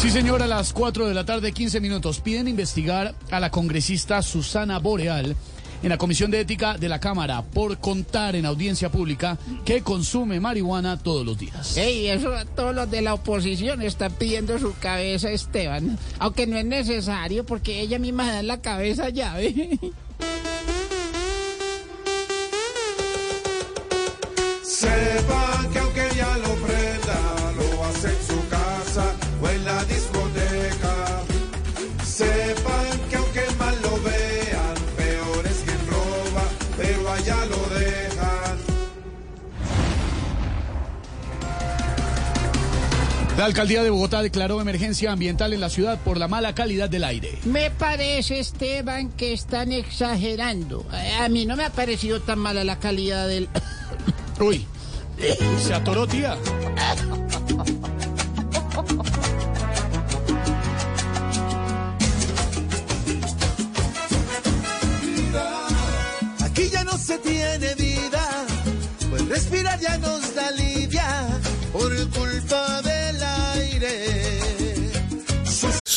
Sí, señor, a las 4 de la tarde, 15 minutos. Piden investigar a la congresista Susana Boreal en la Comisión de Ética de la Cámara por contar en audiencia pública que consume marihuana todos los días. Ey, eso todos los de la oposición están pidiendo su cabeza, Esteban. Aunque no es necesario porque ella misma da la cabeza llave. Sepan que La alcaldía de Bogotá declaró emergencia ambiental en la ciudad por la mala calidad del aire. Me parece, Esteban, que están exagerando. A mí no me ha parecido tan mala la calidad del... Uy, se atoró, tía. Aquí ya no se tiene vida, pues respirar ya nos da alivia por culpa del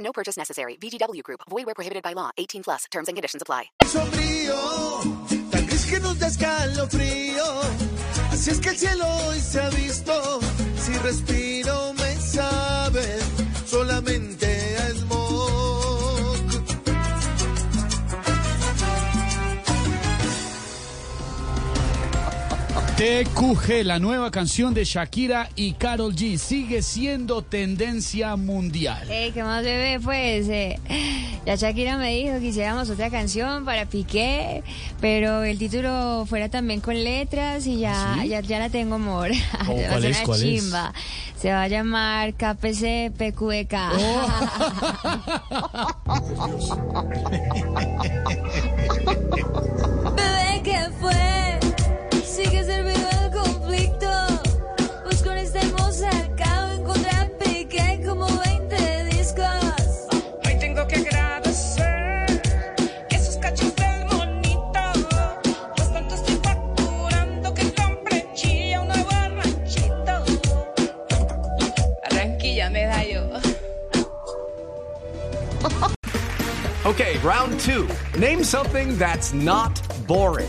No purchase necessary. VGW Group. Void where prohibited by law. 18 plus. Terms and conditions apply. sombrío, tan gris que nos da escalofrío. Así es que el cielo hoy se ha visto. Si respiro me sabe solamente TQG, la nueva canción de Shakira y Carol G, sigue siendo tendencia mundial. Ey, ¿qué más bebé? Pues eh, la Shakira me dijo que hiciéramos otra canción para Piqué, pero el título fuera también con letras y ya, ¿Sí? ya, ya la tengo, amor. ¿Cómo? Va a ¿Cuál ser es? Se va a llamar KPC PQEK. Bebé, ¿qué fue? Sigue servido el conflicto. Pues con este acabo como 20 discos. Hoy tengo que agradecer esos cachos del monito. Pues tanto estoy facturando que compré chilla un nuevo ranchito. Barranquilla me da yo. Okay, round two. Name something that's not boring.